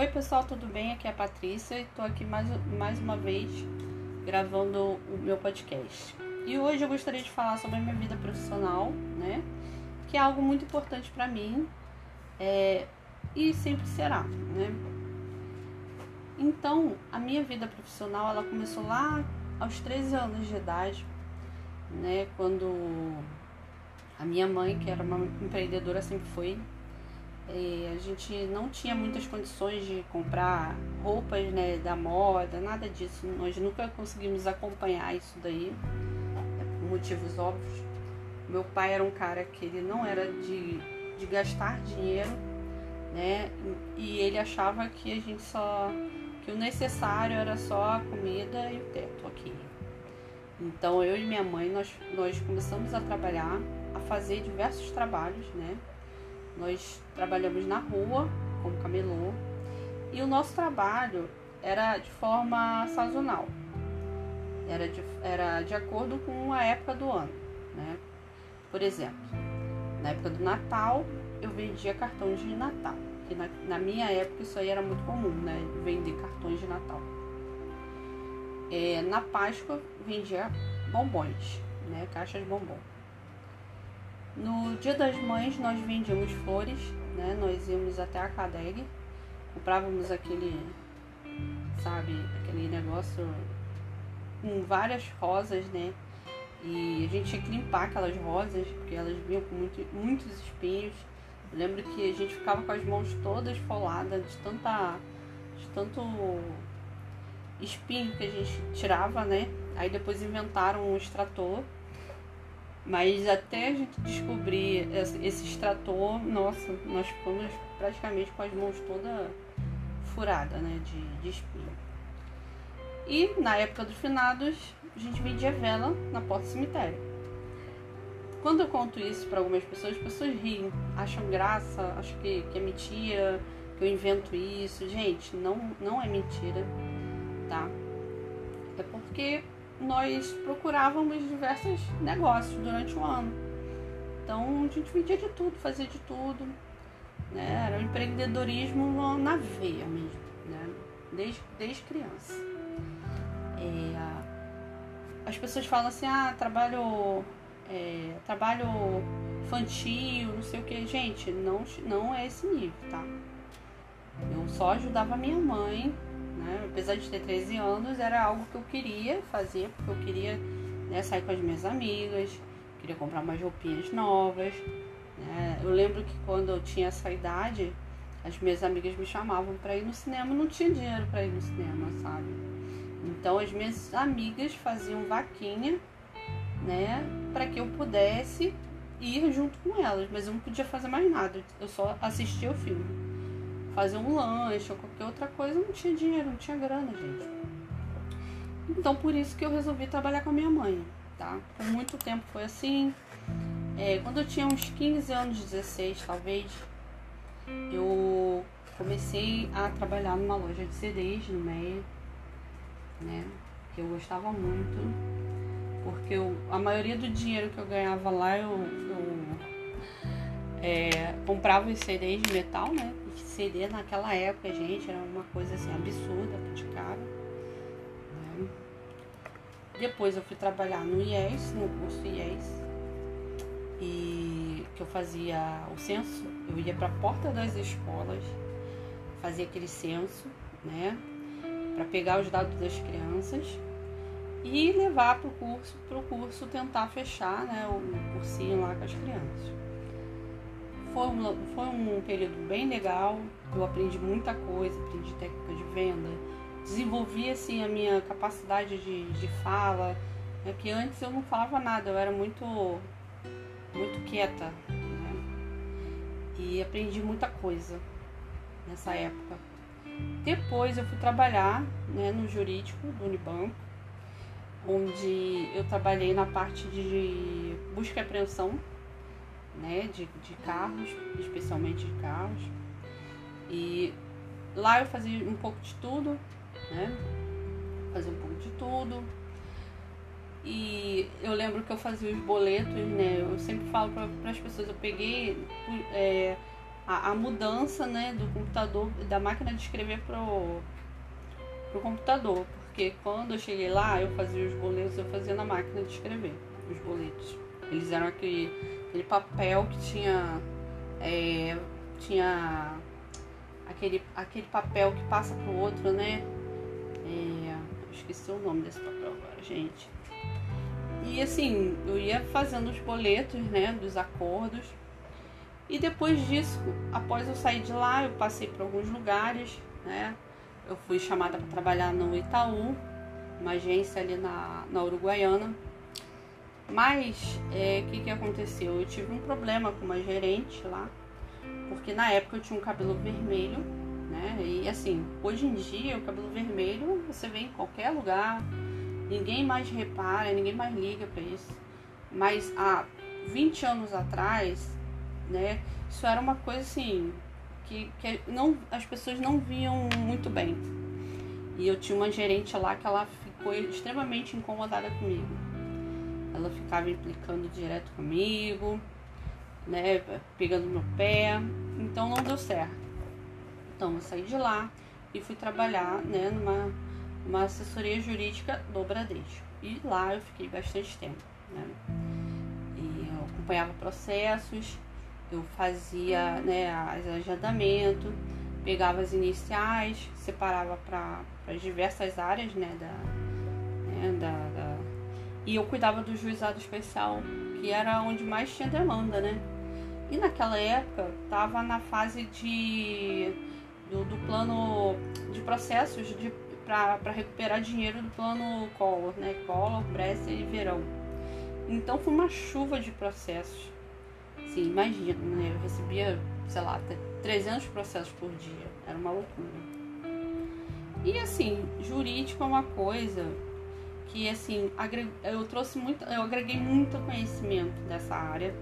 Oi pessoal, tudo bem? Aqui é a Patrícia e estou aqui mais, mais uma vez gravando o meu podcast. E hoje eu gostaria de falar sobre a minha vida profissional, né? Que é algo muito importante para mim é, e sempre será, né? Então, a minha vida profissional ela começou lá aos 13 anos de idade, né? Quando a minha mãe, que era uma empreendedora, sempre foi a gente não tinha muitas condições de comprar roupas né, da moda, nada disso. Nós nunca conseguimos acompanhar isso daí, né, por motivos óbvios. Meu pai era um cara que ele não era de, de gastar dinheiro, né? E ele achava que a gente só. que o necessário era só a comida e o teto aqui. Então eu e minha mãe nós, nós começamos a trabalhar, a fazer diversos trabalhos, né? Nós trabalhamos na rua como camelô e o nosso trabalho era de forma sazonal. Era de, era de acordo com a época do ano. Né? Por exemplo, na época do Natal eu vendia cartões de Natal. Que na, na minha época isso aí era muito comum, né? Vender cartões de Natal. É, na Páscoa vendia bombons, né? Caixas de bombom. No Dia das Mães nós vendíamos flores, né? Nós íamos até a Cadeg, comprávamos aquele, sabe, aquele negócio com várias rosas, né? E a gente tinha que limpar aquelas rosas, porque elas vinham com muito, muitos espinhos. Eu lembro que a gente ficava com as mãos todas foladas de tanta. de tanto espinho que a gente tirava, né? Aí depois inventaram um extrator mas até a gente descobrir esse extrator, nossa, nós ficamos praticamente com as mãos todas furadas, né, de, de espinho. E na época dos finados, a gente vendia vela na porta do cemitério. Quando eu conto isso para algumas pessoas, as pessoas riem, acham graça, acham que, que é mentira, que eu invento isso. Gente, não, não é mentira, tá? É porque nós procurávamos diversos negócios durante o ano. Então a gente vendia de tudo, fazia de tudo. Né? Era um empreendedorismo na veia mesmo, né? desde, desde criança. É, as pessoas falam assim, ah, trabalho, é, trabalho infantil, não sei o que. Gente, não, não é esse nível, tá? Eu só ajudava minha mãe né? Apesar de ter 13 anos, era algo que eu queria fazer, porque eu queria né, sair com as minhas amigas, queria comprar umas roupinhas novas. Né? Eu lembro que quando eu tinha essa idade, as minhas amigas me chamavam para ir no cinema, não tinha dinheiro para ir no cinema, sabe? Então as minhas amigas faziam vaquinha, né, para que eu pudesse ir junto com elas, mas eu não podia fazer mais nada, eu só assistia o filme fazer um lanche ou qualquer outra coisa, não tinha dinheiro, não tinha grana, gente. Então por isso que eu resolvi trabalhar com a minha mãe, tá? Por muito tempo foi assim. É, quando eu tinha uns 15 anos, 16 talvez, eu comecei a trabalhar numa loja de CDs no meio, né? Que eu gostava muito, porque eu, a maioria do dinheiro que eu ganhava lá eu, eu é, comprava os CDs de metal, né? CD naquela época, gente, era uma coisa assim absurda cara. Né? Depois eu fui trabalhar no IES, no curso IES, e que eu fazia o censo, eu ia para a porta das escolas, fazia aquele censo, né? Para pegar os dados das crianças e levar para o curso, pro curso tentar fechar né, o cursinho lá com as crianças. Foi um, foi um período bem legal, eu aprendi muita coisa, aprendi técnica de venda, desenvolvi assim a minha capacidade de, de fala, é que antes eu não falava nada, eu era muito, muito quieta. Né? E aprendi muita coisa nessa época. Depois eu fui trabalhar né, no jurídico do Unibanco, onde eu trabalhei na parte de busca e apreensão né, de, de carros, especialmente de carros. E lá eu fazia um pouco de tudo, né? Fazia um pouco de tudo. E eu lembro que eu fazia os boletos, né? Eu sempre falo para as pessoas, eu peguei é, a, a, mudança né, do computador, da máquina de escrever pro, pro computador. Porque quando eu cheguei lá, eu fazia os boletos, eu fazia na máquina de escrever os boletos. Eles eram aquele, aquele papel que tinha. É, tinha aquele, aquele papel que passa pro outro, né? É, esqueci o nome desse papel agora, gente. E assim, eu ia fazendo os boletos, né, dos acordos. E depois disso, após eu sair de lá, eu passei por alguns lugares, né? Eu fui chamada para trabalhar no Itaú, uma agência ali na, na Uruguaiana. Mas, o é, que, que aconteceu? Eu tive um problema com uma gerente lá, porque na época eu tinha um cabelo vermelho, né? E assim, hoje em dia o cabelo vermelho você vê em qualquer lugar, ninguém mais repara, ninguém mais liga para isso. Mas há 20 anos atrás, né, isso era uma coisa assim que, que não, as pessoas não viam muito bem. E eu tinha uma gerente lá que ela ficou extremamente incomodada comigo ela ficava implicando direto comigo, né, pegando meu pé, então não deu certo. Então eu saí de lá e fui trabalhar, né, numa uma assessoria jurídica do Bradesco. E lá eu fiquei bastante tempo, né? E eu acompanhava processos, eu fazia, né, agendamento, pegava as iniciais, separava para as diversas áreas, né, da, né, da, da e eu cuidava do juizado especial, que era onde mais tinha demanda, né? E naquela época tava na fase de do, do plano de processos de para recuperar dinheiro do plano Collor, né? Collor, Bresser e Verão. Então foi uma chuva de processos. Sim, imagina, né? Eu recebia, sei lá, até 300 processos por dia. Era uma loucura. E assim, jurídico é uma coisa que assim eu trouxe muito, eu agreguei muito conhecimento dessa área,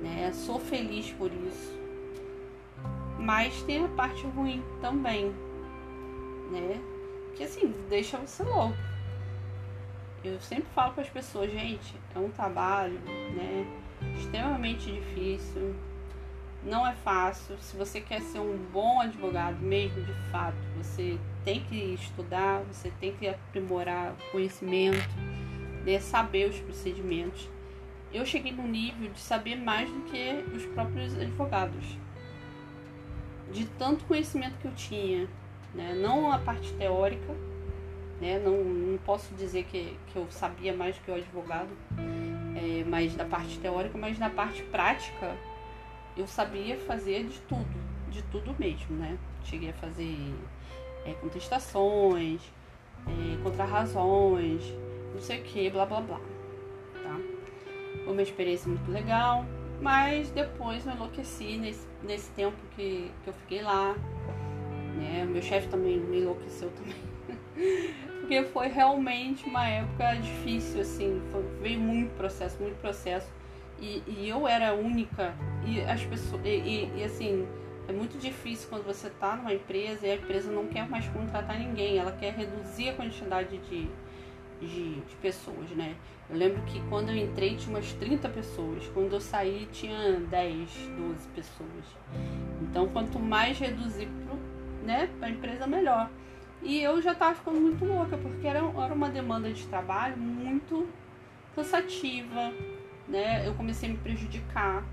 né? Sou feliz por isso, mas tem a parte ruim também, né? Que assim deixa você louco. Eu sempre falo para as pessoas, gente, é um trabalho, né? Extremamente difícil não é fácil. Se você quer ser um bom advogado mesmo, de fato, você tem que estudar, você tem que aprimorar o conhecimento, né, saber os procedimentos. Eu cheguei no nível de saber mais do que os próprios advogados. De tanto conhecimento que eu tinha, né? não a parte teórica, né? não, não posso dizer que, que eu sabia mais do que o advogado, é, mas da parte teórica, mas na parte prática eu sabia fazer de tudo, de tudo mesmo, né? Cheguei a fazer é, contestações, é, contrarrazões, não sei o que, blá blá blá. Tá? Foi uma experiência muito legal, mas depois eu enlouqueci nesse, nesse tempo que, que eu fiquei lá. Né? Meu chefe também me enlouqueceu também. Porque foi realmente uma época difícil, assim, foi, veio muito processo, muito processo e, e eu era única e as pessoas e, e, e, assim é muito difícil quando você está numa empresa e a empresa não quer mais contratar ninguém, ela quer reduzir a quantidade de, de, de pessoas, né? Eu lembro que quando eu entrei tinha umas 30 pessoas, quando eu saí tinha 10, 12 pessoas. Então quanto mais reduzir pro, né, a empresa melhor. E eu já estava ficando muito louca, porque era, era uma demanda de trabalho muito cansativa, né, eu comecei a me prejudicar,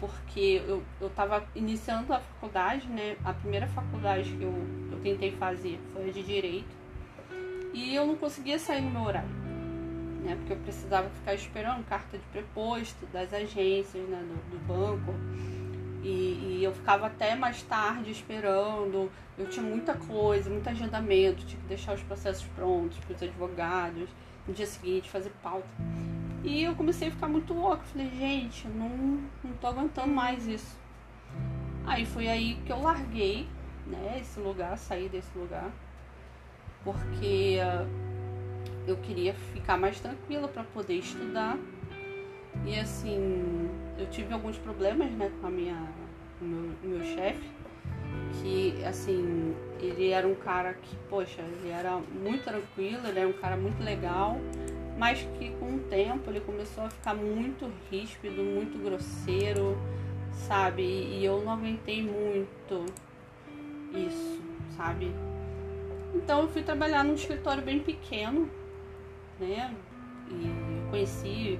porque eu, eu tava iniciando a faculdade, né, a primeira faculdade que eu, eu tentei fazer foi a de Direito, e eu não conseguia sair no meu horário, né, porque eu precisava ficar esperando carta de preposto das agências, né, do, do banco, e, e, eu ficava até mais tarde esperando. Eu tinha muita coisa, muito agendamento, tinha que deixar os processos prontos para os advogados. No dia seguinte, fazer pauta. E eu comecei a ficar muito louca. Falei, gente, eu não, não tô aguentando mais isso. Aí foi aí que eu larguei, né, esse lugar, saí desse lugar. Porque uh, eu queria ficar mais tranquila para poder estudar. E assim, eu tive alguns problemas, né, com a minha, com meu, meu chefe. Que, assim, ele era um cara que, poxa, ele era muito tranquilo, ele era um cara muito legal mas que com o tempo ele começou a ficar muito ríspido, muito grosseiro, sabe? E eu não aguentei muito isso, sabe? Então eu fui trabalhar num escritório bem pequeno, né? E conheci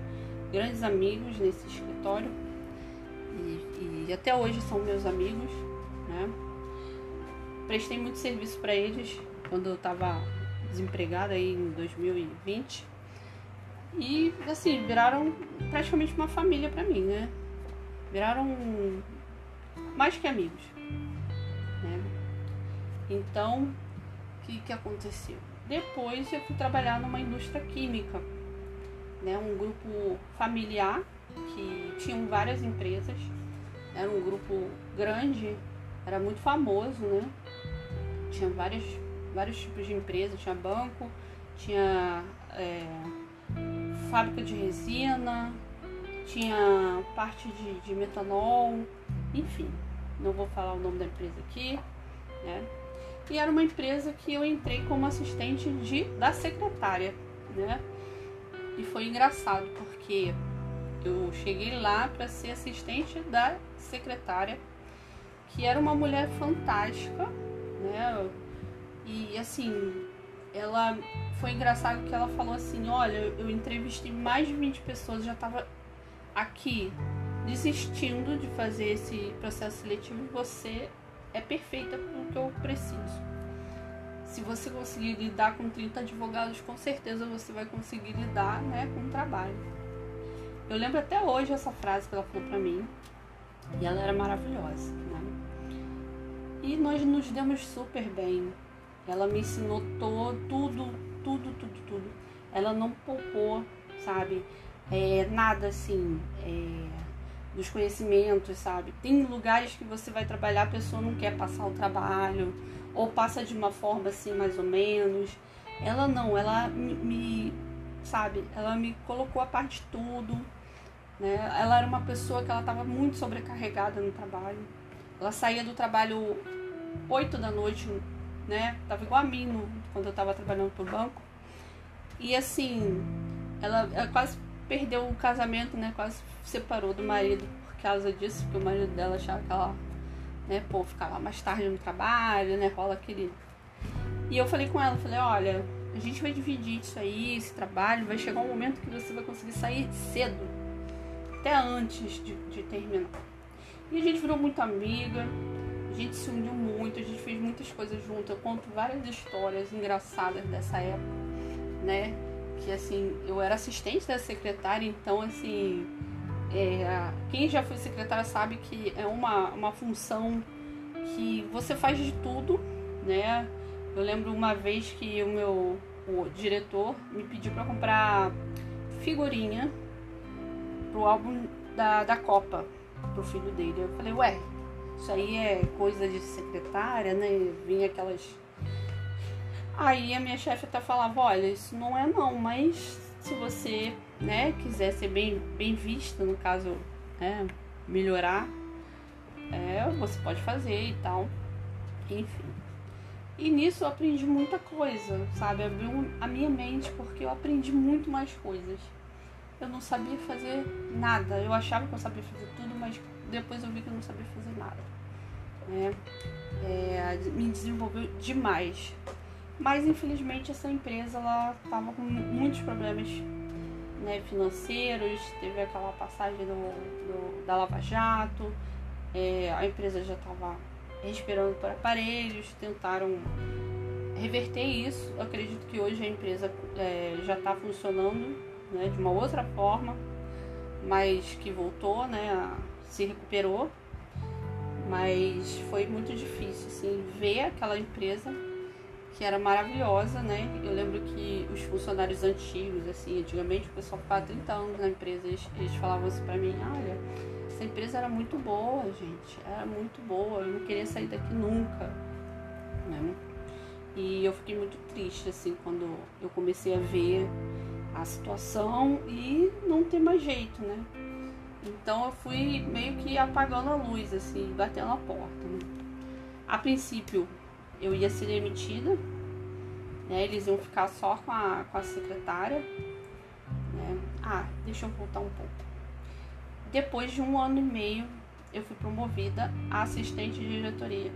grandes amigos nesse escritório e, e até hoje são meus amigos, né? Prestei muito serviço para eles quando eu estava desempregada aí em 2020 e assim viraram praticamente uma família para mim, né? Viraram mais que amigos, né? Então, o que, que aconteceu? Depois eu fui trabalhar numa indústria química, né? Um grupo familiar que tinham várias empresas, era um grupo grande, era muito famoso, né? Tinha várias, vários tipos de empresas, tinha banco, tinha é, fábrica de resina, tinha parte de, de metanol, enfim, não vou falar o nome da empresa aqui, né? E era uma empresa que eu entrei como assistente de, da secretária, né? E foi engraçado porque eu cheguei lá para ser assistente da secretária, que era uma mulher fantástica, né? E assim, ela foi engraçado que ela falou assim: Olha, eu entrevistei mais de 20 pessoas, já estava aqui desistindo de fazer esse processo seletivo, você é perfeita para o que eu preciso. Se você conseguir lidar com 30 advogados, com certeza você vai conseguir lidar né, com o trabalho. Eu lembro até hoje essa frase que ela falou para mim. E ela era maravilhosa. Né? E nós nos demos super bem. Ela me ensinou todo, tudo, tudo, tudo, tudo. Ela não poupou, sabe? é, nada assim é, dos conhecimentos, sabe? Tem lugares que você vai trabalhar, a pessoa não quer passar o trabalho, ou passa de uma forma assim, mais ou menos. Ela não, ela me, me sabe, ela me colocou a parte de tudo. Né? Ela era uma pessoa que ela estava muito sobrecarregada no trabalho. Ela saía do trabalho 8 da noite, né? Tava igual a mim no, quando eu estava trabalhando pro banco. E assim, ela, ela quase perdeu o casamento, né? Quase separou do marido por causa disso, porque o marido dela achava que ela, né, pô, ficava mais tarde no trabalho, né? Rola aquele. E eu falei com ela, falei, olha, a gente vai dividir isso aí, esse trabalho, vai chegar um momento que você vai conseguir sair cedo, até antes de, de terminar. E a gente virou muito amiga, a gente se uniu muito, a gente fez muitas coisas junto. Eu conto várias histórias engraçadas dessa época, né? que assim, eu era assistente da secretária, então assim, é, quem já foi secretária sabe que é uma, uma função que você faz de tudo, né? Eu lembro uma vez que o meu o diretor me pediu para comprar figurinha pro álbum da, da Copa pro filho dele. Eu falei, ué, isso aí é coisa de secretária, né? Vinha aquelas Aí a minha chefe até falava, olha, isso não é não, mas se você, né, quiser ser bem, bem vista, no caso, né, melhorar, é, você pode fazer e tal. Enfim. E nisso eu aprendi muita coisa, sabe? Abriu a minha mente porque eu aprendi muito mais coisas. Eu não sabia fazer nada. Eu achava que eu sabia fazer tudo, mas depois eu vi que eu não sabia fazer nada. Né? É, me desenvolveu demais. Mas infelizmente essa empresa ela estava com muitos problemas né, financeiros, teve aquela passagem do, do da Lava Jato, é, a empresa já estava respirando por aparelhos, tentaram reverter isso. Eu acredito que hoje a empresa é, já está funcionando né, de uma outra forma, mas que voltou, né, se recuperou. Mas foi muito difícil assim, ver aquela empresa que era maravilhosa, né? Eu lembro que os funcionários antigos, assim, antigamente o pessoal ficava 30 anos na empresa, eles, eles falavam assim pra mim, olha, essa empresa era muito boa, gente, era muito boa, eu não queria sair daqui nunca, né? E eu fiquei muito triste, assim, quando eu comecei a ver a situação e não ter mais jeito, né? Então eu fui meio que apagando a luz, assim, batendo a porta, né? A princípio eu ia ser demitida, né? Eles iam ficar só com a, com a secretária. Né? Ah, deixa eu voltar um pouco. Depois de um ano e meio, eu fui promovida a assistente de diretoria.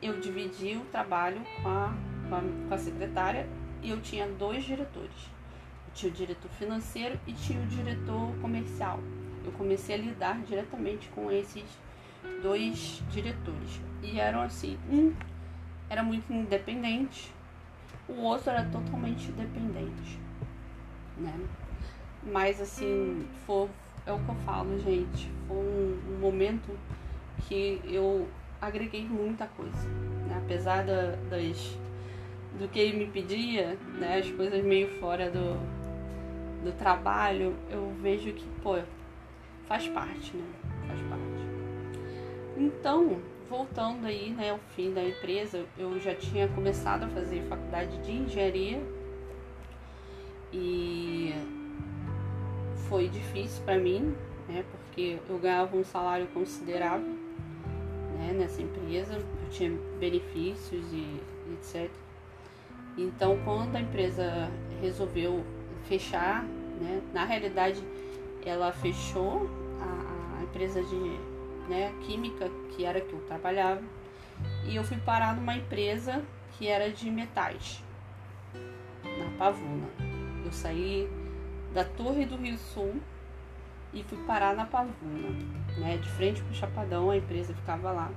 Eu dividi o trabalho com a, com a, com a secretária e eu tinha dois diretores. Tinha o diretor financeiro e tinha o diretor comercial. Eu comecei a lidar diretamente com esses dois diretores. E eram assim, um era muito independente, o outro era totalmente dependente, né? Mas assim, foi, é o que eu falo, gente. Foi um, um momento que eu agreguei muita coisa. Né? Apesar da, das, do que ele me pedia, né? as coisas meio fora do, do trabalho, eu vejo que, pô, faz parte, né? Faz parte. Então, voltando aí, né, ao fim da empresa, eu já tinha começado a fazer faculdade de engenharia e foi difícil para mim, né, porque eu ganhava um salário considerável, né, nessa empresa, eu tinha benefícios e, e etc. Então, quando a empresa resolveu fechar, né, na realidade ela fechou a, a empresa de né, química, que era que eu trabalhava, e eu fui parar numa empresa que era de metais, na Pavuna. Eu saí da Torre do Rio Sul e fui parar na Pavuna, né, de frente pro Chapadão, a empresa ficava lá.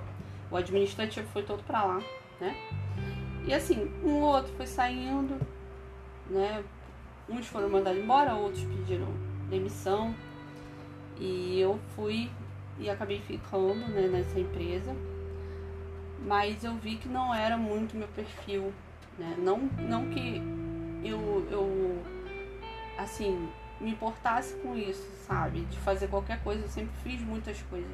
O administrativo foi todo para lá, né? E assim, um ou outro foi saindo, né? Uns foram mandados embora, outros pediram demissão. E eu fui e acabei ficando né, nessa empresa. Mas eu vi que não era muito meu perfil, né? Não, não que eu, eu, assim, me importasse com isso, sabe? De fazer qualquer coisa, eu sempre fiz muitas coisas.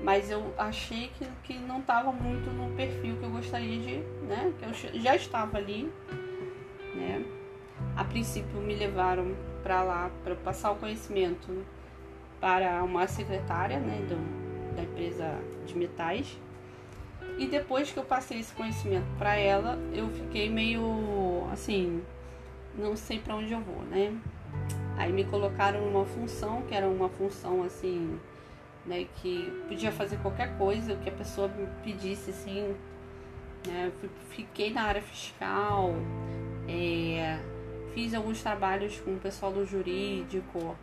Mas eu achei que, que não estava muito no perfil que eu gostaria de, né? Que eu já estava ali, né? A princípio me levaram para lá para passar o conhecimento para uma secretária né, do, da empresa de metais. E depois que eu passei esse conhecimento para ela, eu fiquei meio assim, não sei para onde eu vou, né? Aí me colocaram numa função que era uma função assim, né, que podia fazer qualquer coisa que a pessoa me pedisse assim, né? Fiquei na área fiscal, é, fiz alguns trabalhos com o pessoal do jurídico,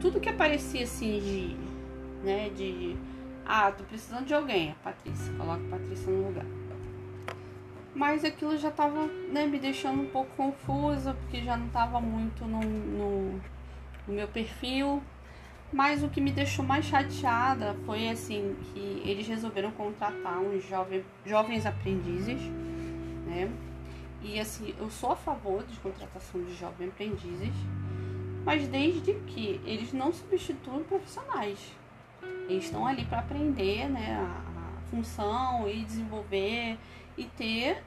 tudo que aparecia assim de, né, de, ah, tô precisando de alguém, a Patrícia, coloca a Patrícia no lugar. Mas aquilo já tava, né, me deixando um pouco confusa, porque já não tava muito no, no, no meu perfil. Mas o que me deixou mais chateada foi assim que eles resolveram contratar uns jovem, jovens aprendizes, né? E assim, eu sou a favor de contratação de jovens aprendizes, mas desde que eles não substituam profissionais. Eles estão ali para aprender né, a, a, função e desenvolver e ter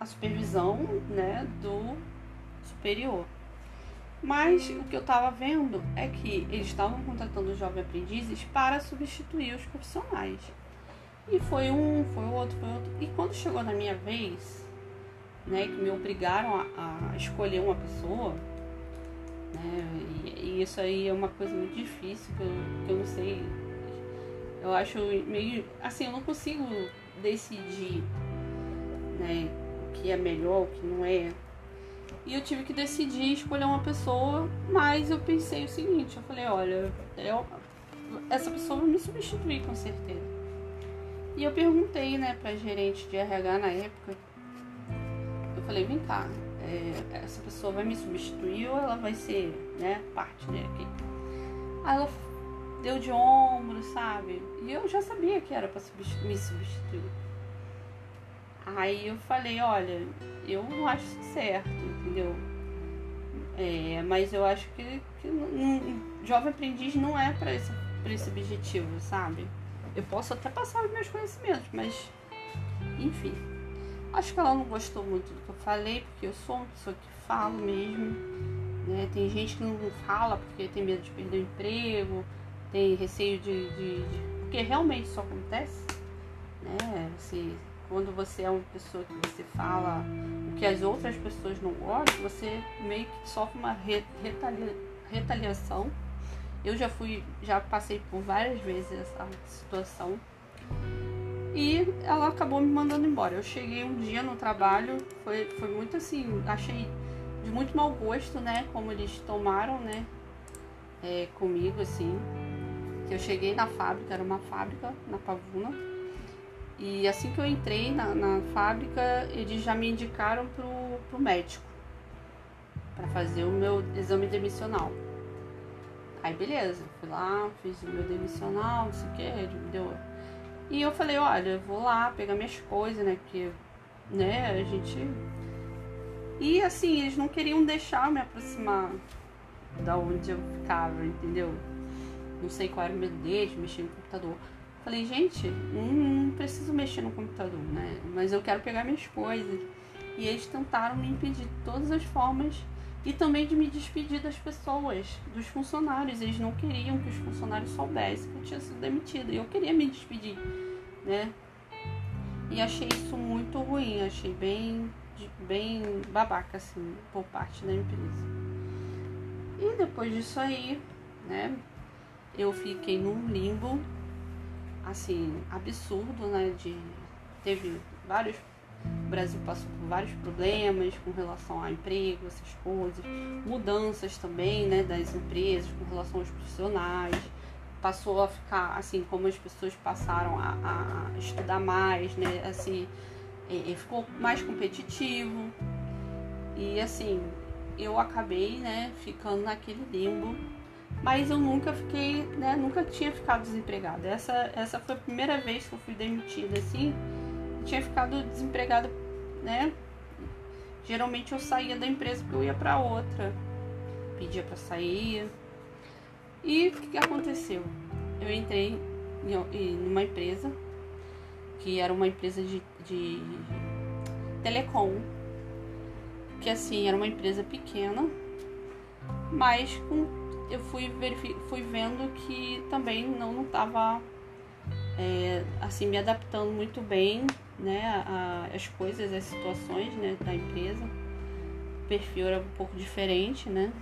a supervisão né, do superior. Mas o que eu estava vendo é que eles estavam contratando jovens aprendizes para substituir os profissionais. E foi um, foi outro, foi outro. E quando chegou na minha vez, né, que me obrigaram a, a escolher uma pessoa, né? E, e, isso aí é uma coisa muito difícil que eu, que eu não sei. Eu acho meio. Assim, eu não consigo decidir né, o que é melhor, o que não é. E eu tive que decidir escolher uma pessoa, mas eu pensei o seguinte, eu falei, olha, eu, essa pessoa vai me substituir com certeza. E eu perguntei, né, pra gerente de RH na época, falei, vem cá, é, essa pessoa vai me substituir ou ela vai ser, né, parte aqui. Aí ela deu de ombro, sabe? E eu já sabia que era substitu me substituir. Aí eu falei, olha, eu não acho certo, entendeu? É, mas eu acho que, que um, jovem aprendiz não é para esse, esse objetivo, sabe? Eu posso até passar os meus conhecimentos, mas enfim. Acho que ela não gostou muito do que eu falei, porque eu sou uma pessoa que falo mesmo. Né? Tem gente que não fala porque tem medo de perder o emprego, tem receio de. de, de... Porque realmente isso acontece. Né? Você, quando você é uma pessoa que você fala o que as outras pessoas não gostam, você meio que sofre uma retalia, retaliação Eu já fui, já passei por várias vezes essa situação. E ela acabou me mandando embora. Eu cheguei um dia no trabalho, foi, foi muito assim, achei de muito mau gosto, né? Como eles tomaram, né? É, comigo, assim. Que eu cheguei na fábrica, era uma fábrica na Pavuna. E assim que eu entrei na, na fábrica, eles já me indicaram pro, pro médico para fazer o meu exame demissional. Aí beleza, fui lá, fiz o meu demissional, não sei o que, deu e eu falei, olha, vou lá pegar minhas coisas, né? Porque, né, a gente. E assim, eles não queriam deixar eu me aproximar da onde eu ficava, entendeu? Não sei qual era o medo deles, mexer no computador. Falei, gente, não, não preciso mexer no computador, né? Mas eu quero pegar minhas coisas. E eles tentaram me impedir de todas as formas e também de me despedir das pessoas, dos funcionários. Eles não queriam que os funcionários soubessem que eu tinha sido demitida. E eu queria me despedir, né? E achei isso muito ruim, achei bem, bem babaca, assim, por parte da empresa. E depois disso aí, né, eu fiquei num limbo, assim, absurdo, né, de... Teve vários o Brasil passou por vários problemas com relação a emprego, essas coisas, mudanças também né, das empresas com relação aos profissionais. Passou a ficar assim, como as pessoas passaram a, a estudar mais, né? Assim, e ficou mais competitivo. E assim, eu acabei né, ficando naquele limbo mas eu nunca fiquei, né, nunca tinha ficado desempregada. Essa, essa foi a primeira vez que eu fui demitida assim, tinha ficado desempregada, né? Geralmente eu saía da empresa porque eu ia para outra, pedia para sair. E o que, aconteceu? Eu entrei em uma empresa que era uma empresa de, de telecom, que assim era uma empresa pequena, mas com, eu fui, fui vendo que também não estava é, assim me adaptando muito bem né, a, as coisas, as situações né, da empresa. O perfil era um pouco diferente, né?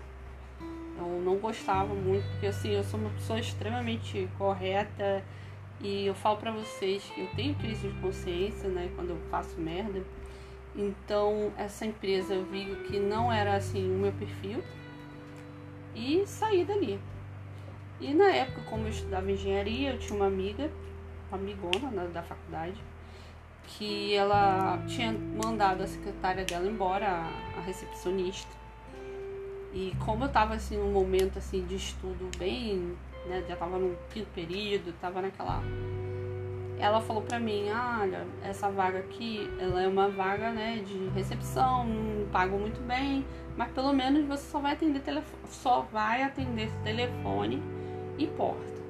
Eu não gostava muito, porque assim, eu sou uma pessoa extremamente correta e eu falo pra vocês que eu tenho crise de consciência, né, quando eu faço merda. Então, essa empresa eu vi que não era assim o meu perfil e saí dali. E na época, como eu estudava engenharia, eu tinha uma amiga, uma amigona né, da faculdade, que ela tinha mandado a secretária dela embora, a, a recepcionista. E como eu tava assim num momento assim de estudo bem, né, já tava no quinto período, tava naquela ela falou pra mim, ah, olha, essa vaga aqui, ela é uma vaga, né, de recepção, não pago muito bem, mas pelo menos você só vai atender telefone, só vai atender telefone e porta.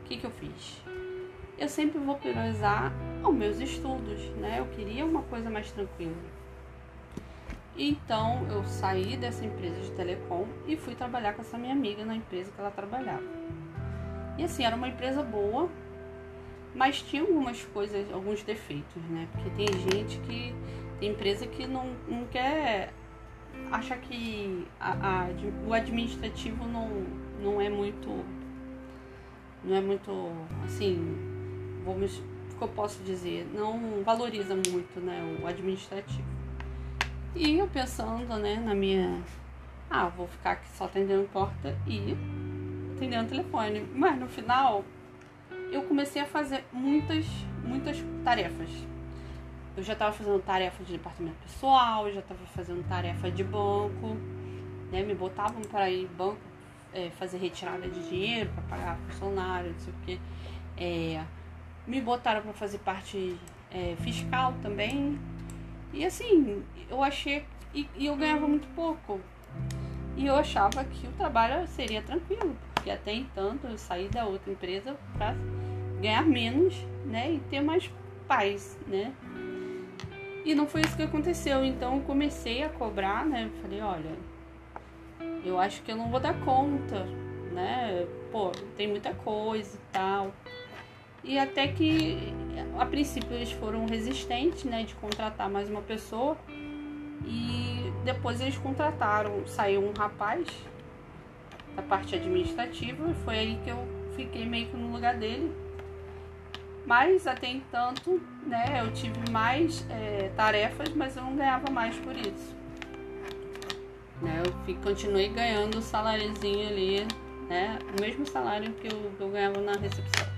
O que que eu fiz? eu sempre vou priorizar os meus estudos, né? Eu queria uma coisa mais tranquila. Então eu saí dessa empresa de telecom e fui trabalhar com essa minha amiga na empresa que ela trabalhava. E assim, era uma empresa boa, mas tinha algumas coisas, alguns defeitos, né? Porque tem gente que. Tem empresa que não, não quer. acha que a, a, o administrativo não, não é muito. Não é muito assim vamos, que eu posso dizer, não valoriza muito né, o administrativo. E eu pensando né, na minha. Ah, vou ficar aqui só atendendo porta e atendendo telefone. Mas no final eu comecei a fazer muitas, muitas tarefas. Eu já estava fazendo tarefa de departamento pessoal, já estava fazendo tarefa de banco, né? Me botavam para ir banco é, fazer retirada de dinheiro para pagar funcionário, não sei o que. É, me botaram para fazer parte é, fiscal também. E assim, eu achei. E, e, eu ganhava muito pouco. E eu achava que o trabalho seria tranquilo, porque até então eu saí da outra empresa para ganhar menos, né? E ter mais paz, né? E não foi isso que aconteceu. Então eu comecei a cobrar, né? Falei, olha, eu acho que eu não vou dar conta, né? Pô, tem muita coisa e tal. E até que a princípio eles foram resistentes, né, de contratar mais uma pessoa. E depois eles contrataram, saiu um rapaz da parte administrativa. Foi aí que eu fiquei meio que no lugar dele. Mas até entanto, né, eu tive mais é, tarefas, mas eu não ganhava mais por isso. Né, eu fui, continuei ganhando o saláriozinho ali, né, o mesmo salário que eu, que eu ganhava na recepção.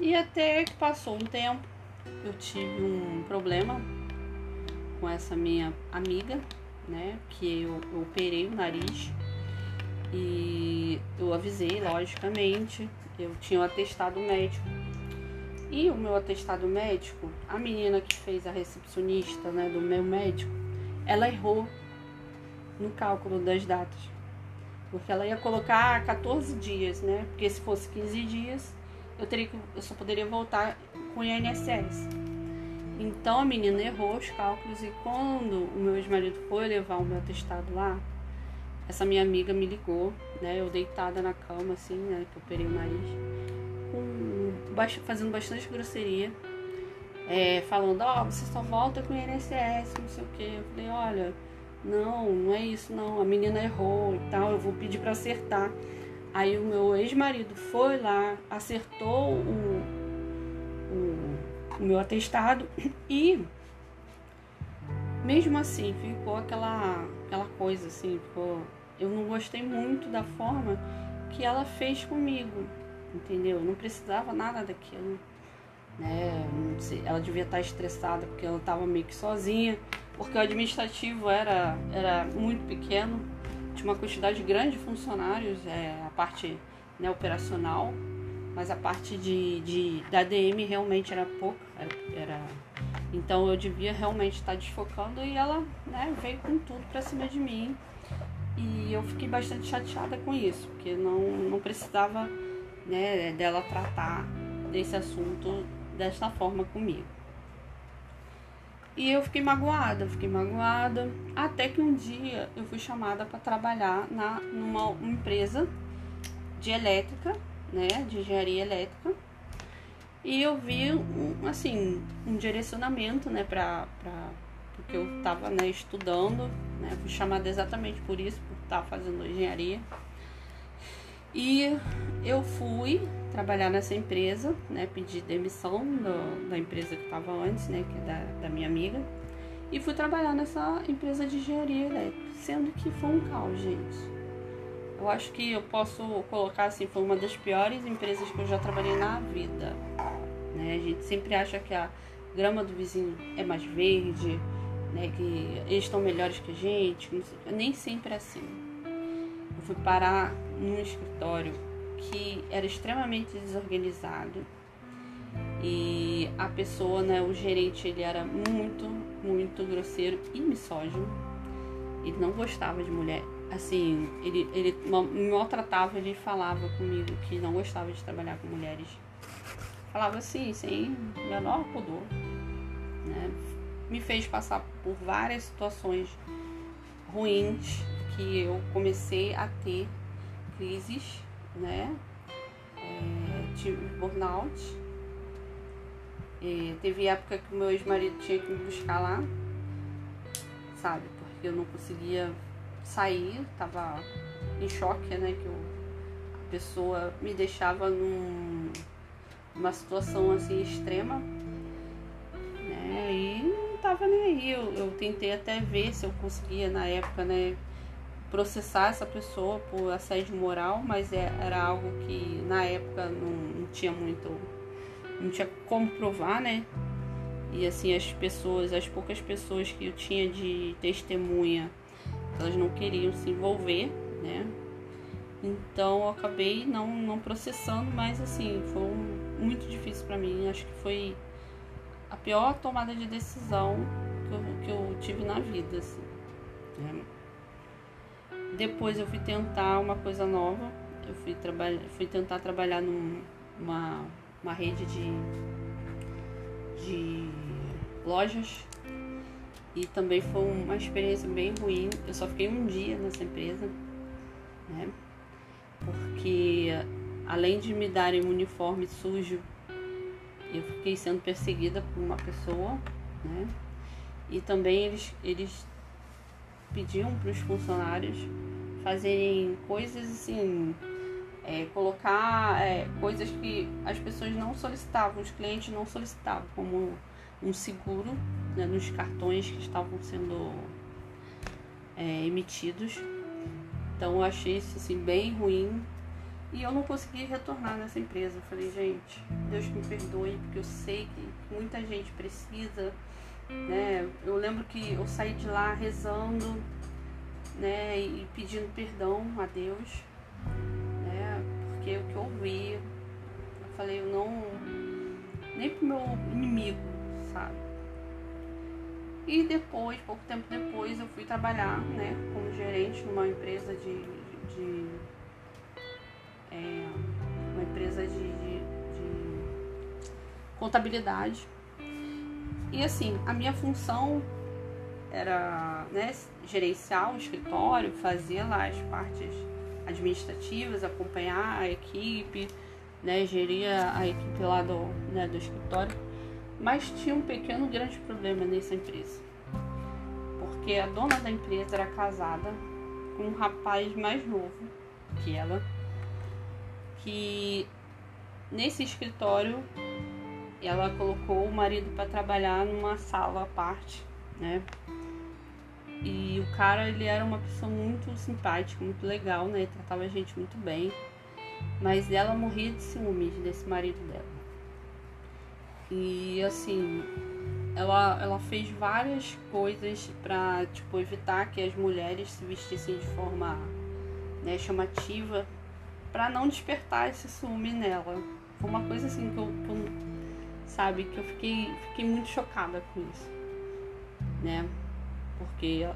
E até que passou um tempo, eu tive um problema com essa minha amiga, né? Que eu, eu operei o nariz e eu avisei, logicamente, eu tinha um atestado médico. E o meu atestado médico, a menina que fez a recepcionista né, do meu médico, ela errou no cálculo das datas. Porque ela ia colocar 14 dias, né? Porque se fosse 15 dias, eu teria que, eu só poderia voltar com o INSS. Então a menina errou os cálculos e quando o meu ex-marido foi levar o meu atestado lá, essa minha amiga me ligou, né? Eu deitada na cama, assim, né? Que eu operei o nariz, com, fazendo bastante grosseria, é, falando, ó, oh, você só volta com o INSS, não sei o que. Eu falei, olha, não, não é isso não, a menina errou e tal, eu vou pedir para acertar. Aí o meu ex-marido foi lá, acertou o, o o meu atestado e mesmo assim ficou aquela aquela coisa assim, ficou, eu não gostei muito da forma que ela fez comigo, entendeu? Não precisava nada daquilo, né? ela devia estar estressada porque ela estava meio que sozinha, porque o administrativo era era muito pequeno, tinha uma quantidade grande de funcionários, é, a parte né, operacional mas a parte de, de da DM realmente era pouca, era, era, então eu devia realmente estar desfocando e ela né, veio com tudo pra cima de mim e eu fiquei bastante chateada com isso, porque não, não precisava né, dela tratar desse assunto desta forma comigo. E eu fiquei magoada, fiquei magoada, até que um dia eu fui chamada para trabalhar na, numa empresa de elétrica né, de engenharia elétrica. E eu vi, um, assim, um direcionamento, né, para porque eu estava né, estudando, né, fui chamada exatamente por isso, por estar fazendo engenharia. E eu fui trabalhar nessa empresa, né, pedi demissão do, da empresa que estava antes, né, que é da, da minha amiga, e fui trabalhar nessa empresa de engenharia elétrica, sendo que foi um caos, gente. Eu acho que eu posso colocar assim, foi uma das piores empresas que eu já trabalhei na vida. Né? A gente sempre acha que a grama do vizinho é mais verde, né? que eles estão melhores que a gente. Nem sempre é assim. Eu fui parar num escritório que era extremamente desorganizado. E a pessoa, né, o gerente, ele era muito, muito grosseiro e misógino. Ele não gostava de mulher assim, ele, ele me maltratava, ele falava comigo que não gostava de trabalhar com mulheres. Falava assim, sem menor pudor. Né? Me fez passar por várias situações ruins que eu comecei a ter crises, né? É, tive burnout. E teve época que meu ex-marido tinha que me buscar lá, sabe? Porque eu não conseguia sair, tava em choque, né? Que eu, a pessoa me deixava num, numa situação assim extrema, né? E não tava nem aí. Eu, eu tentei até ver se eu conseguia na época, né? Processar essa pessoa por assédio moral, mas é, era algo que na época não, não tinha muito. Não tinha como provar, né? E assim, as pessoas, as poucas pessoas que eu tinha de testemunha elas não queriam se envolver, né? Então eu acabei não, não processando, mas assim, foi um, muito difícil para mim. Acho que foi a pior tomada de decisão que eu, que eu tive na vida, assim. Né? Depois eu fui tentar uma coisa nova. Eu fui, trabalhar, fui tentar trabalhar numa uma rede de, de lojas e também foi uma experiência bem ruim. Eu só fiquei um dia nessa empresa, né? Porque além de me darem um uniforme sujo, eu fiquei sendo perseguida por uma pessoa, né? E também eles, eles pediam para os funcionários fazerem coisas assim, é, colocar é, coisas que as pessoas não solicitavam, os clientes não solicitavam, como um seguro né, nos cartões que estavam sendo é, emitidos. Então eu achei isso assim, bem ruim e eu não consegui retornar nessa empresa. Eu falei, gente, Deus me perdoe, porque eu sei que muita gente precisa. Né? Eu lembro que eu saí de lá rezando né, e pedindo perdão a Deus, né, porque o que eu vi, eu falei, eu não. nem pro meu inimigo, sabe? E depois, pouco tempo depois, eu fui trabalhar né, como gerente numa empresa de. de é, uma empresa de, de, de contabilidade. E assim, a minha função era né, gerenciar o escritório, fazer lá as partes administrativas, acompanhar a equipe, né, gerir a equipe lá do, né, do escritório. Mas tinha um pequeno grande problema nessa empresa. Porque a dona da empresa era casada com um rapaz mais novo que ela, que nesse escritório ela colocou o marido para trabalhar numa sala à parte, né? E o cara, ele era uma pessoa muito simpática, muito legal, né? tratava a gente muito bem. Mas ela morria de ciúmes desse marido dela. E assim, ela, ela fez várias coisas para tipo, evitar que as mulheres se vestissem de forma né, chamativa para não despertar esse ciúme nela. Foi uma coisa assim que eu, que eu, sabe, que eu fiquei, fiquei muito chocada com isso. Né? Porque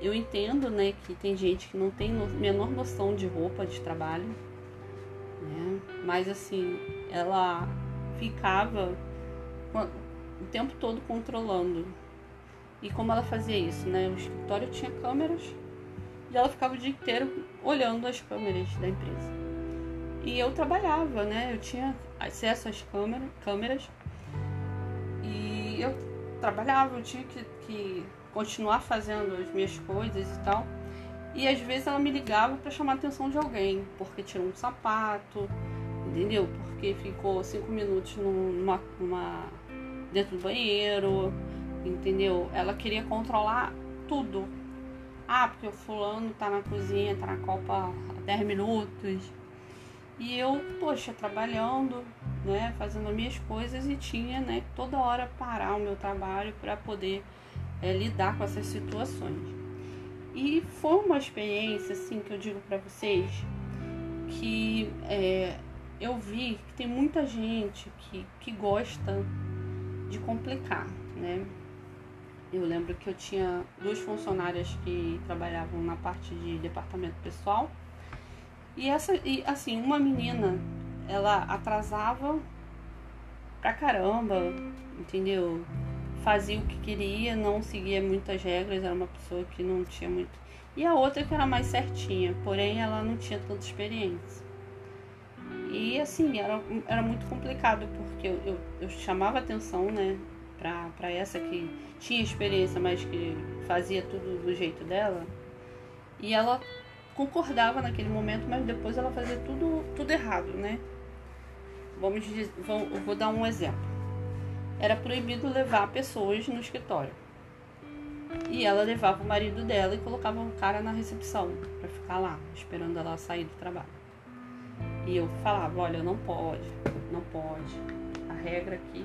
eu entendo, né, que tem gente que não tem no, menor noção de roupa de trabalho, né? Mas assim, ela ficava o tempo todo controlando. E como ela fazia isso, né? O escritório tinha câmeras e ela ficava o dia inteiro olhando as câmeras da empresa. E eu trabalhava, né? Eu tinha acesso às câmeras, câmeras e eu trabalhava, eu tinha que, que continuar fazendo as minhas coisas e tal. E às vezes ela me ligava para chamar a atenção de alguém, porque tirou um sapato, entendeu? Porque ficou cinco minutos numa, numa, dentro do banheiro, entendeu? Ela queria controlar tudo. Ah, porque o fulano tá na cozinha, tá na copa há 10 minutos. E eu, poxa, trabalhando, né, fazendo as minhas coisas e tinha, né, toda hora parar o meu trabalho para poder é, lidar com essas situações. E foi uma experiência, assim, que eu digo para vocês, que é, eu vi que tem muita gente que, que gosta de complicar, né? Eu lembro que eu tinha duas funcionárias que trabalhavam na parte de departamento pessoal. E essa e assim, uma menina, ela atrasava pra caramba, entendeu? Fazia o que queria, não seguia muitas regras, era uma pessoa que não tinha muito. E a outra que era mais certinha, porém ela não tinha tanta experiência. E assim, era, era muito complicado, porque eu, eu, eu chamava atenção, né, pra, pra essa que tinha experiência, mas que fazia tudo do jeito dela. E ela concordava naquele momento, mas depois ela fazia tudo, tudo errado, né? Vamos dizer, vou, vou dar um exemplo. Era proibido levar pessoas no escritório. E ela levava o marido dela e colocava um cara na recepção para ficar lá, esperando ela sair do trabalho. E eu falava, olha, não pode, não pode. A regra aqui.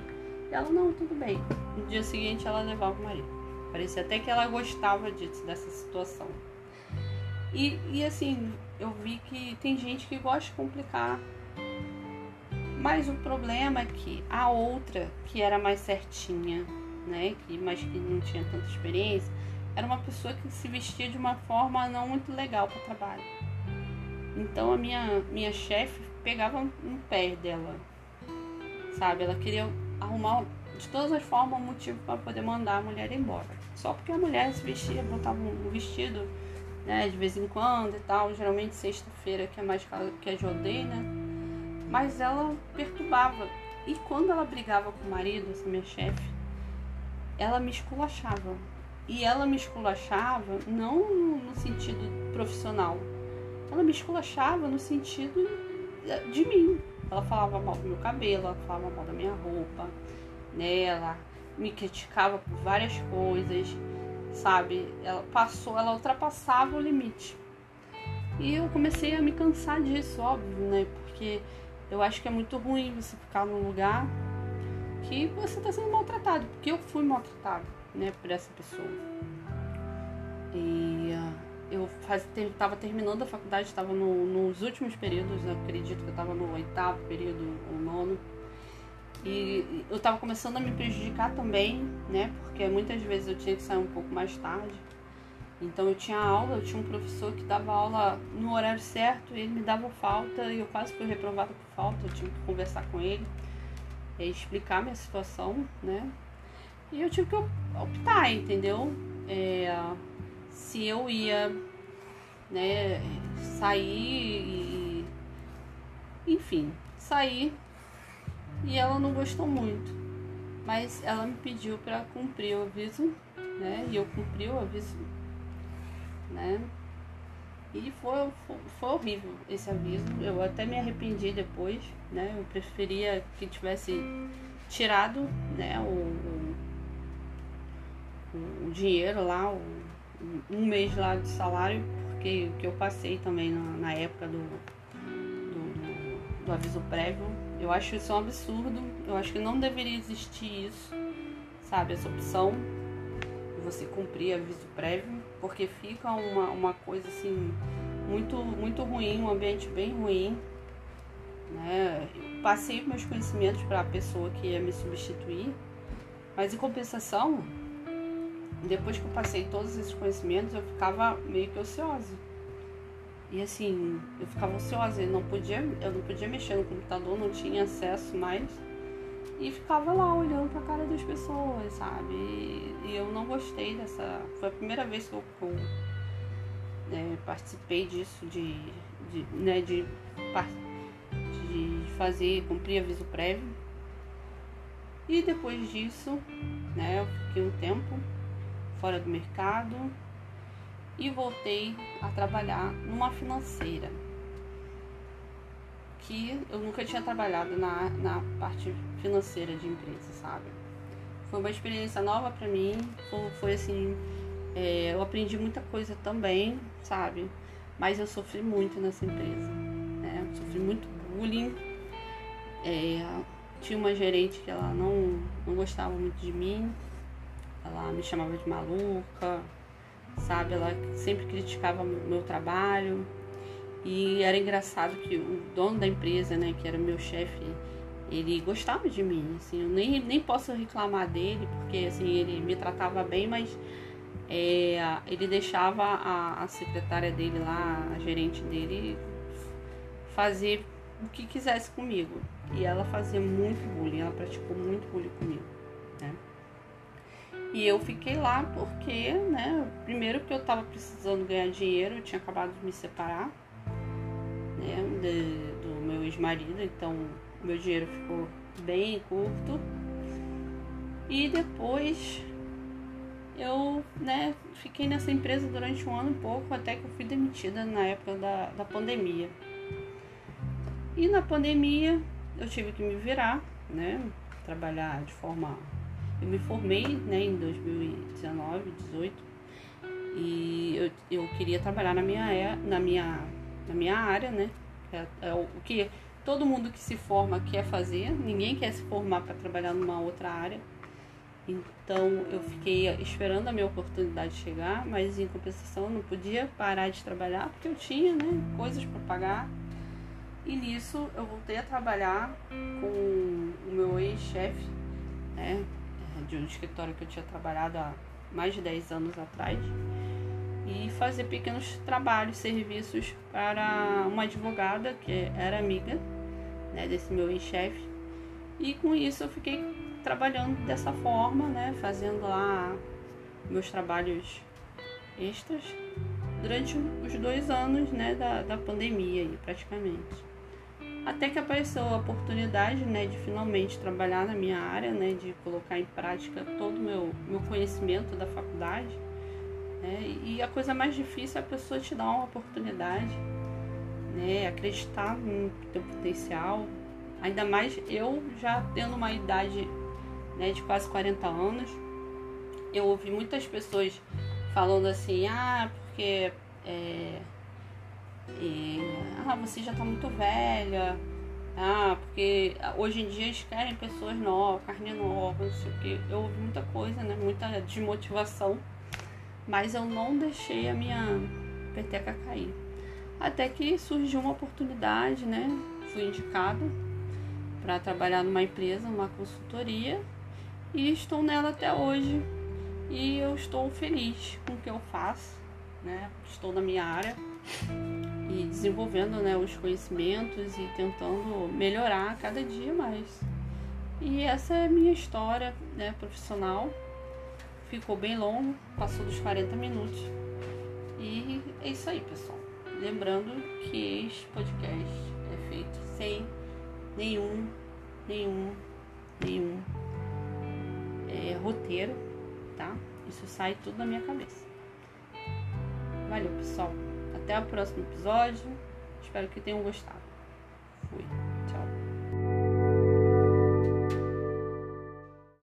E ela, não, tudo bem. No dia seguinte ela levava o marido. Parecia até que ela gostava disso, dessa situação. E, e assim, eu vi que tem gente que gosta de complicar. Mas o problema é que a outra, que era mais certinha, né? Que, mas que não tinha tanta experiência, era uma pessoa que se vestia de uma forma não muito legal para trabalho. Então a minha, minha chefe pegava no pé dela, sabe? Ela queria arrumar de todas as formas um motivo para poder mandar a mulher embora. Só porque a mulher se vestia, botava um vestido, né, de vez em quando e tal, geralmente sexta-feira, que é mais que a Jodei, né? Mas ela perturbava. E quando ela brigava com o marido, essa minha chefe, ela me esculachava. e ela me esculachava não no sentido profissional, ela me esculachava no sentido de mim. Ela falava mal do meu cabelo, ela falava mal da minha roupa, né? Ela me criticava por várias coisas, sabe? Ela passou, ela ultrapassava o limite. E eu comecei a me cansar disso, óbvio, né? Porque eu acho que é muito ruim você ficar num lugar que você está sendo maltratado, porque eu fui maltratado, né, por essa pessoa. E uh, eu estava terminando a faculdade, estava no, nos últimos períodos, acredito que eu estava no oitavo período ou nono. E eu estava começando a me prejudicar também, né? Porque muitas vezes eu tinha que sair um pouco mais tarde. Então eu tinha aula, eu tinha um professor que dava aula no horário certo, ele me dava falta e eu quase fui reprovada por falta, eu tive que conversar com ele, e explicar minha situação, né? E eu tive que optar, entendeu? É, se eu ia né, sair e. Enfim, sair e ela não gostou muito. Mas ela me pediu para cumprir o aviso, né? E eu cumpri o aviso, né? E foi, foi, foi, horrível esse aviso. Eu até me arrependi depois, né? Eu preferia que tivesse tirado, né? O, o, o dinheiro lá, o, um mês lá de salário, porque o que eu passei também na, na época do, do, do, aviso prévio, eu acho isso um absurdo. Eu acho que não deveria existir isso, sabe? Essa opção de você cumprir aviso prévio, porque fica uma, uma coisa assim muito, muito ruim, um ambiente bem ruim. Né? Eu passei meus conhecimentos para a pessoa que ia me substituir, mas em compensação, depois que eu passei todos esses conhecimentos, eu ficava meio que ociosa. E assim, eu ficava ociosa, eu não podia, eu não podia mexer no computador, não tinha acesso mais. E ficava lá olhando pra cara das pessoas, sabe? E, e eu não gostei dessa. Foi a primeira vez que eu, eu né, participei disso, de, de, né, de, de fazer, cumprir aviso prévio. E depois disso, né, eu fiquei um tempo fora do mercado e voltei a trabalhar numa financeira que eu nunca tinha trabalhado na, na parte financeira de empresa, sabe? Foi uma experiência nova para mim, foi, foi assim, é, eu aprendi muita coisa também, sabe? Mas eu sofri muito nessa empresa, né? Sofri muito bullying, é, tinha uma gerente que ela não, não gostava muito de mim, ela me chamava de maluca, sabe? Ela sempre criticava meu trabalho. E era engraçado que o dono da empresa, né, que era meu chefe, ele gostava de mim, assim, eu nem, nem posso reclamar dele, porque assim, ele me tratava bem, mas é, ele deixava a, a secretária dele lá, a gerente dele, fazer o que quisesse comigo. E ela fazia muito bullying, ela praticou muito bullying comigo, né? E eu fiquei lá porque, né, primeiro que eu tava precisando ganhar dinheiro, eu tinha acabado de me separar, né, de, do meu ex-marido, então meu dinheiro ficou bem curto. E depois eu, né, fiquei nessa empresa durante um ano e pouco, até que eu fui demitida na época da, da pandemia. E na pandemia eu tive que me virar, né, trabalhar de forma eu me formei né, em 2019, 18 e eu, eu queria trabalhar na minha, na minha, na minha área, né? É, é o que todo mundo que se forma quer fazer, ninguém quer se formar para trabalhar numa outra área. Então eu fiquei esperando a minha oportunidade chegar, mas em compensação eu não podia parar de trabalhar porque eu tinha né, coisas para pagar. E nisso eu voltei a trabalhar com o meu ex-chefe, né, de um escritório que eu tinha trabalhado há mais de 10 anos atrás e fazer pequenos trabalhos, serviços para uma advogada que era amiga né, desse meu ex-chefe. E com isso eu fiquei trabalhando dessa forma, né, fazendo lá meus trabalhos extras durante os dois anos né, da, da pandemia, praticamente. Até que apareceu a oportunidade, né, de finalmente trabalhar na minha área, né, de colocar em prática todo o meu, meu conhecimento da faculdade. Né, e a coisa mais difícil é a pessoa te dar uma oportunidade, né, acreditar no teu potencial. Ainda mais eu já tendo uma idade né, de quase 40 anos, eu ouvi muitas pessoas falando assim, ah, porque é, é, ah, você já está muito velha, ah, porque hoje em dia eles querem pessoas novas, carne nova, não sei o que. Eu ouvi muita coisa, né? Muita desmotivação, mas eu não deixei a minha peteca cair. Até que surgiu uma oportunidade, né? Fui indicada para trabalhar numa empresa, numa consultoria, e estou nela até hoje. E eu estou feliz com o que eu faço, né? Estou na minha área e desenvolvendo né, os conhecimentos e tentando melhorar cada dia mais. E essa é a minha história né, profissional. Ficou bem longo, passou dos 40 minutos. E é isso aí, pessoal. Lembrando que este podcast é feito sem nenhum, nenhum, nenhum é, roteiro, tá? Isso sai tudo da minha cabeça. Valeu, pessoal. Até o próximo episódio. Espero que tenham gostado. Fui. Tchau.